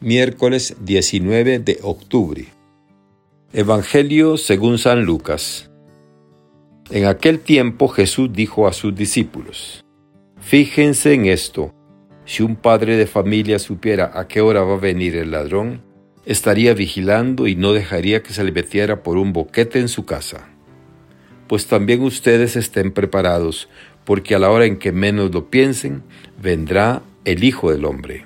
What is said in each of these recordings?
miércoles 19 de octubre. Evangelio según San Lucas. En aquel tiempo Jesús dijo a sus discípulos, Fíjense en esto, si un padre de familia supiera a qué hora va a venir el ladrón, estaría vigilando y no dejaría que se le metiera por un boquete en su casa. Pues también ustedes estén preparados, porque a la hora en que menos lo piensen, vendrá el Hijo del Hombre.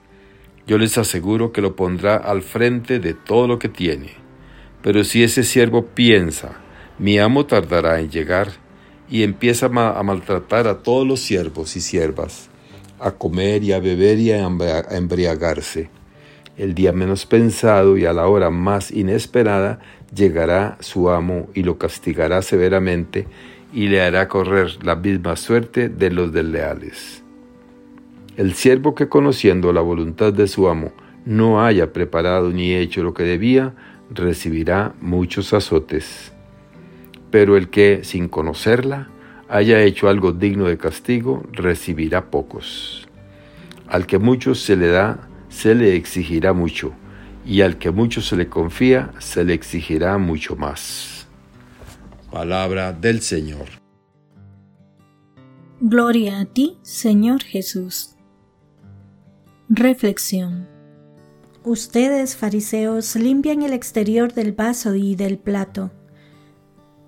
yo les aseguro que lo pondrá al frente de todo lo que tiene. Pero si ese siervo piensa, mi amo tardará en llegar, y empieza a maltratar a todos los siervos y siervas, a comer y a beber y a embriagarse. El día menos pensado y a la hora más inesperada llegará su amo y lo castigará severamente y le hará correr la misma suerte de los desleales. El siervo que conociendo la voluntad de su amo no haya preparado ni hecho lo que debía, recibirá muchos azotes. Pero el que, sin conocerla, haya hecho algo digno de castigo, recibirá pocos. Al que mucho se le da, se le exigirá mucho, y al que mucho se le confía, se le exigirá mucho más. Palabra del Señor. Gloria a ti, Señor Jesús. Reflexión. Ustedes, fariseos, limpian el exterior del vaso y del plato.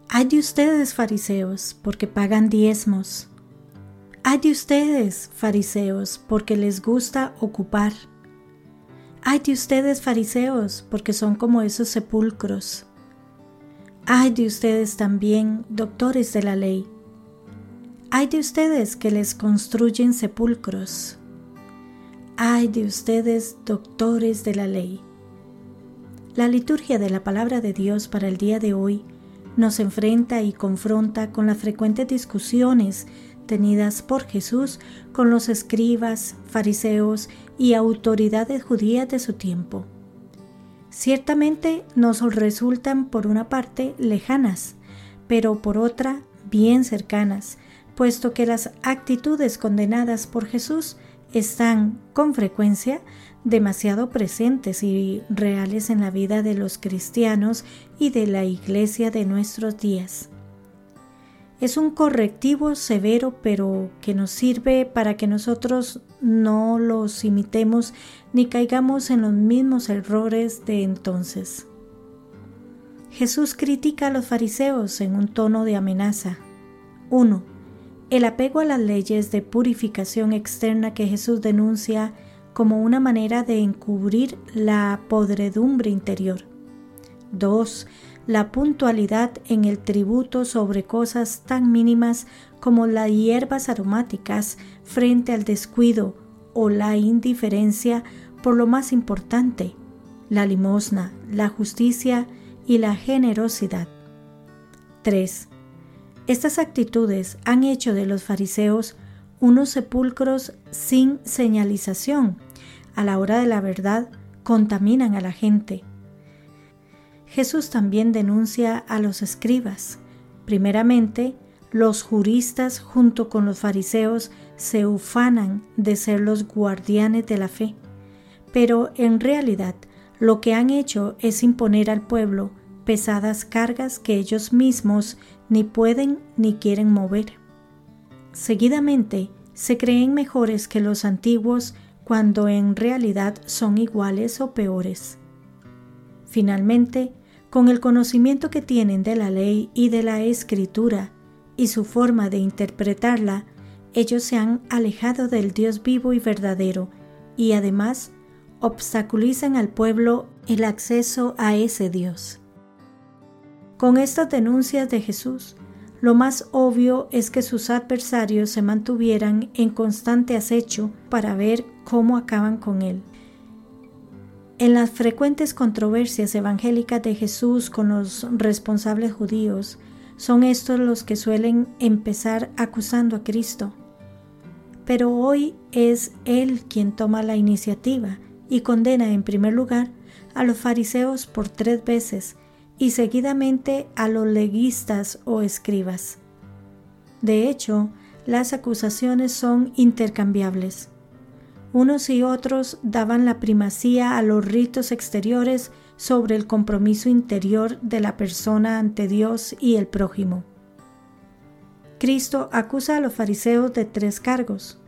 Hay de ustedes, fariseos, porque pagan diezmos. Hay de ustedes, fariseos, porque les gusta ocupar. Hay de ustedes, fariseos, porque son como esos sepulcros. Hay de ustedes también, doctores de la ley. Hay de ustedes que les construyen sepulcros Ay de ustedes, doctores de la ley. La liturgia de la palabra de Dios para el día de hoy nos enfrenta y confronta con las frecuentes discusiones tenidas por Jesús con los escribas, fariseos y autoridades judías de su tiempo. Ciertamente nos resultan por una parte lejanas, pero por otra bien cercanas, puesto que las actitudes condenadas por Jesús están con frecuencia demasiado presentes y reales en la vida de los cristianos y de la iglesia de nuestros días. Es un correctivo severo pero que nos sirve para que nosotros no los imitemos ni caigamos en los mismos errores de entonces. Jesús critica a los fariseos en un tono de amenaza. 1 el apego a las leyes de purificación externa que Jesús denuncia como una manera de encubrir la podredumbre interior. 2. La puntualidad en el tributo sobre cosas tan mínimas como las hierbas aromáticas frente al descuido o la indiferencia por lo más importante, la limosna, la justicia y la generosidad. 3. Estas actitudes han hecho de los fariseos unos sepulcros sin señalización. A la hora de la verdad contaminan a la gente. Jesús también denuncia a los escribas. Primeramente, los juristas junto con los fariseos se ufanan de ser los guardianes de la fe, pero en realidad lo que han hecho es imponer al pueblo pesadas cargas que ellos mismos ni pueden ni quieren mover. Seguidamente, se creen mejores que los antiguos cuando en realidad son iguales o peores. Finalmente, con el conocimiento que tienen de la ley y de la escritura y su forma de interpretarla, ellos se han alejado del Dios vivo y verdadero y además obstaculizan al pueblo el acceso a ese Dios. Con estas denuncias de Jesús, lo más obvio es que sus adversarios se mantuvieran en constante acecho para ver cómo acaban con él. En las frecuentes controversias evangélicas de Jesús con los responsables judíos, son estos los que suelen empezar acusando a Cristo. Pero hoy es Él quien toma la iniciativa y condena en primer lugar a los fariseos por tres veces y seguidamente a los leguistas o escribas. De hecho, las acusaciones son intercambiables. Unos y otros daban la primacía a los ritos exteriores sobre el compromiso interior de la persona ante Dios y el prójimo. Cristo acusa a los fariseos de tres cargos.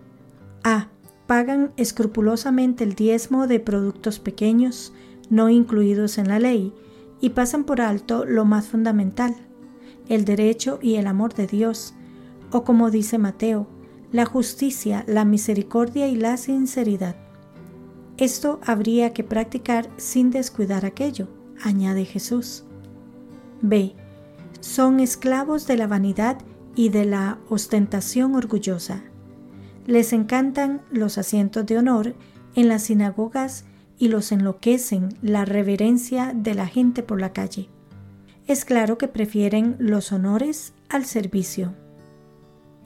A. Pagan escrupulosamente el diezmo de productos pequeños, no incluidos en la ley, y pasan por alto lo más fundamental, el derecho y el amor de Dios, o como dice Mateo, la justicia, la misericordia y la sinceridad. Esto habría que practicar sin descuidar aquello, añade Jesús. B. Son esclavos de la vanidad y de la ostentación orgullosa. Les encantan los asientos de honor en las sinagogas y los enloquecen la reverencia de la gente por la calle. Es claro que prefieren los honores al servicio.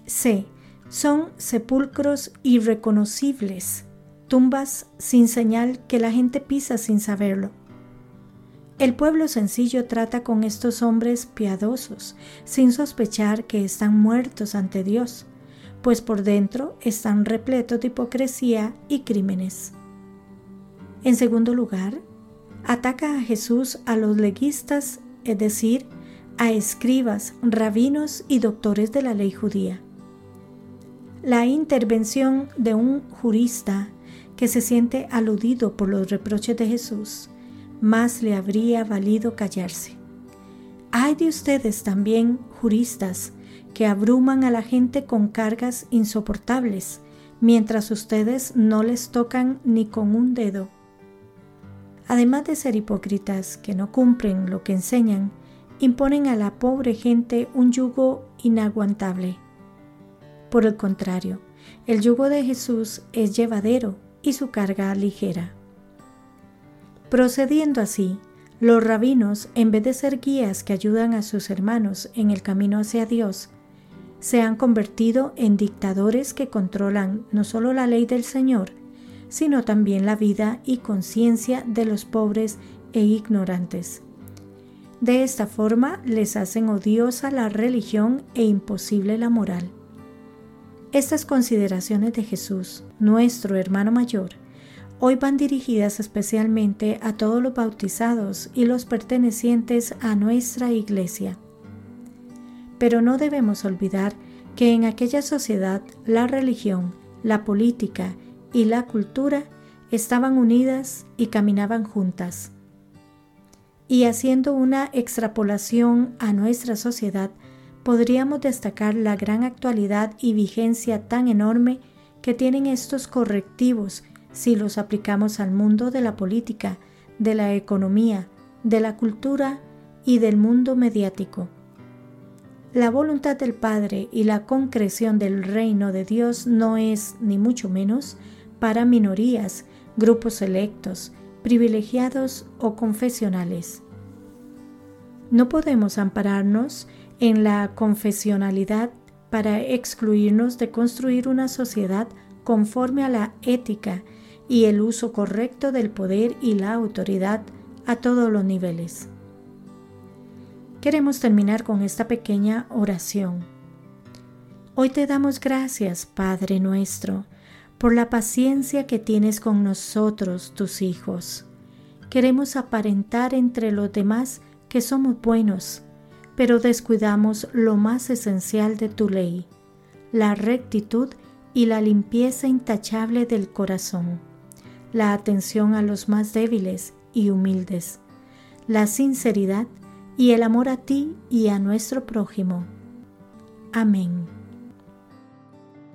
C son sepulcros irreconocibles, tumbas sin señal que la gente pisa sin saberlo. El pueblo sencillo trata con estos hombres piadosos, sin sospechar que están muertos ante Dios, pues por dentro están repletos de hipocresía y crímenes. En segundo lugar, ataca a Jesús a los leguistas, es decir, a escribas, rabinos y doctores de la ley judía la intervención de un jurista que se siente aludido por los reproches de Jesús, más le habría valido callarse. Hay de ustedes también, juristas, que abruman a la gente con cargas insoportables, mientras ustedes no les tocan ni con un dedo. Además de ser hipócritas que no cumplen lo que enseñan, imponen a la pobre gente un yugo inaguantable por el contrario, el yugo de Jesús es llevadero y su carga ligera. Procediendo así, los rabinos, en vez de ser guías que ayudan a sus hermanos en el camino hacia Dios, se han convertido en dictadores que controlan no solo la ley del Señor, sino también la vida y conciencia de los pobres e ignorantes. De esta forma les hacen odiosa la religión e imposible la moral. Estas consideraciones de Jesús, nuestro hermano mayor, hoy van dirigidas especialmente a todos los bautizados y los pertenecientes a nuestra iglesia. Pero no debemos olvidar que en aquella sociedad la religión, la política y la cultura estaban unidas y caminaban juntas. Y haciendo una extrapolación a nuestra sociedad, podríamos destacar la gran actualidad y vigencia tan enorme que tienen estos correctivos si los aplicamos al mundo de la política, de la economía, de la cultura y del mundo mediático. La voluntad del Padre y la concreción del reino de Dios no es, ni mucho menos, para minorías, grupos selectos, privilegiados o confesionales. No podemos ampararnos en la confesionalidad para excluirnos de construir una sociedad conforme a la ética y el uso correcto del poder y la autoridad a todos los niveles. Queremos terminar con esta pequeña oración. Hoy te damos gracias, Padre nuestro, por la paciencia que tienes con nosotros, tus hijos. Queremos aparentar entre los demás que somos buenos, pero descuidamos lo más esencial de tu ley, la rectitud y la limpieza intachable del corazón, la atención a los más débiles y humildes, la sinceridad y el amor a ti y a nuestro prójimo. Amén.